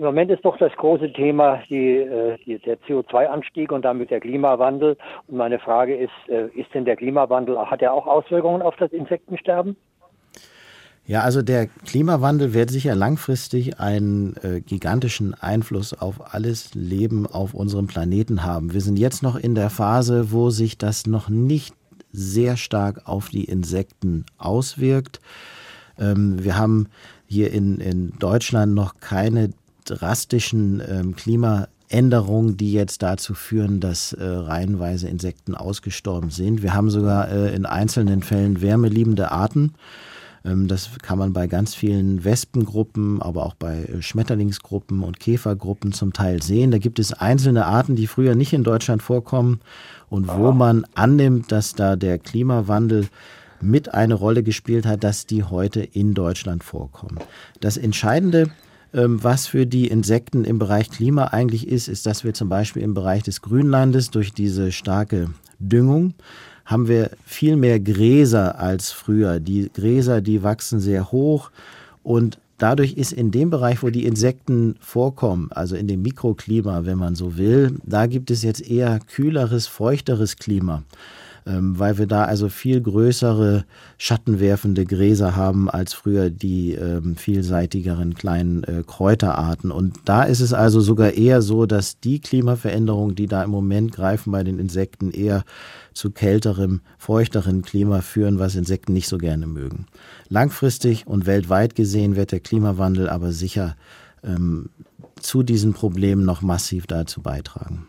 Im Moment ist doch das große Thema die, äh, die, der CO2-Anstieg und damit der Klimawandel. Und meine Frage ist, äh, ist denn der Klimawandel, hat er auch Auswirkungen auf das Insektensterben? Ja, also der Klimawandel wird sicher langfristig einen äh, gigantischen Einfluss auf alles Leben auf unserem Planeten haben. Wir sind jetzt noch in der Phase, wo sich das noch nicht sehr stark auf die Insekten auswirkt. Ähm, wir haben hier in, in Deutschland noch keine drastischen ähm, Klimaänderungen, die jetzt dazu führen, dass äh, reihenweise Insekten ausgestorben sind. Wir haben sogar äh, in einzelnen Fällen wärmeliebende Arten. Ähm, das kann man bei ganz vielen Wespengruppen, aber auch bei äh, Schmetterlingsgruppen und Käfergruppen zum Teil sehen. Da gibt es einzelne Arten, die früher nicht in Deutschland vorkommen und wo man annimmt, dass da der Klimawandel mit eine Rolle gespielt hat, dass die heute in Deutschland vorkommen. Das Entscheidende was für die Insekten im Bereich Klima eigentlich ist, ist, dass wir zum Beispiel im Bereich des Grünlandes durch diese starke Düngung haben wir viel mehr Gräser als früher. Die Gräser, die wachsen sehr hoch und dadurch ist in dem Bereich, wo die Insekten vorkommen, also in dem Mikroklima, wenn man so will, da gibt es jetzt eher kühleres, feuchteres Klima. Ähm, weil wir da also viel größere schattenwerfende Gräser haben als früher die ähm, vielseitigeren kleinen äh, Kräuterarten. Und da ist es also sogar eher so, dass die Klimaveränderungen, die da im Moment greifen bei den Insekten, eher zu kälterem, feuchterem Klima führen, was Insekten nicht so gerne mögen. Langfristig und weltweit gesehen wird der Klimawandel aber sicher ähm, zu diesen Problemen noch massiv dazu beitragen.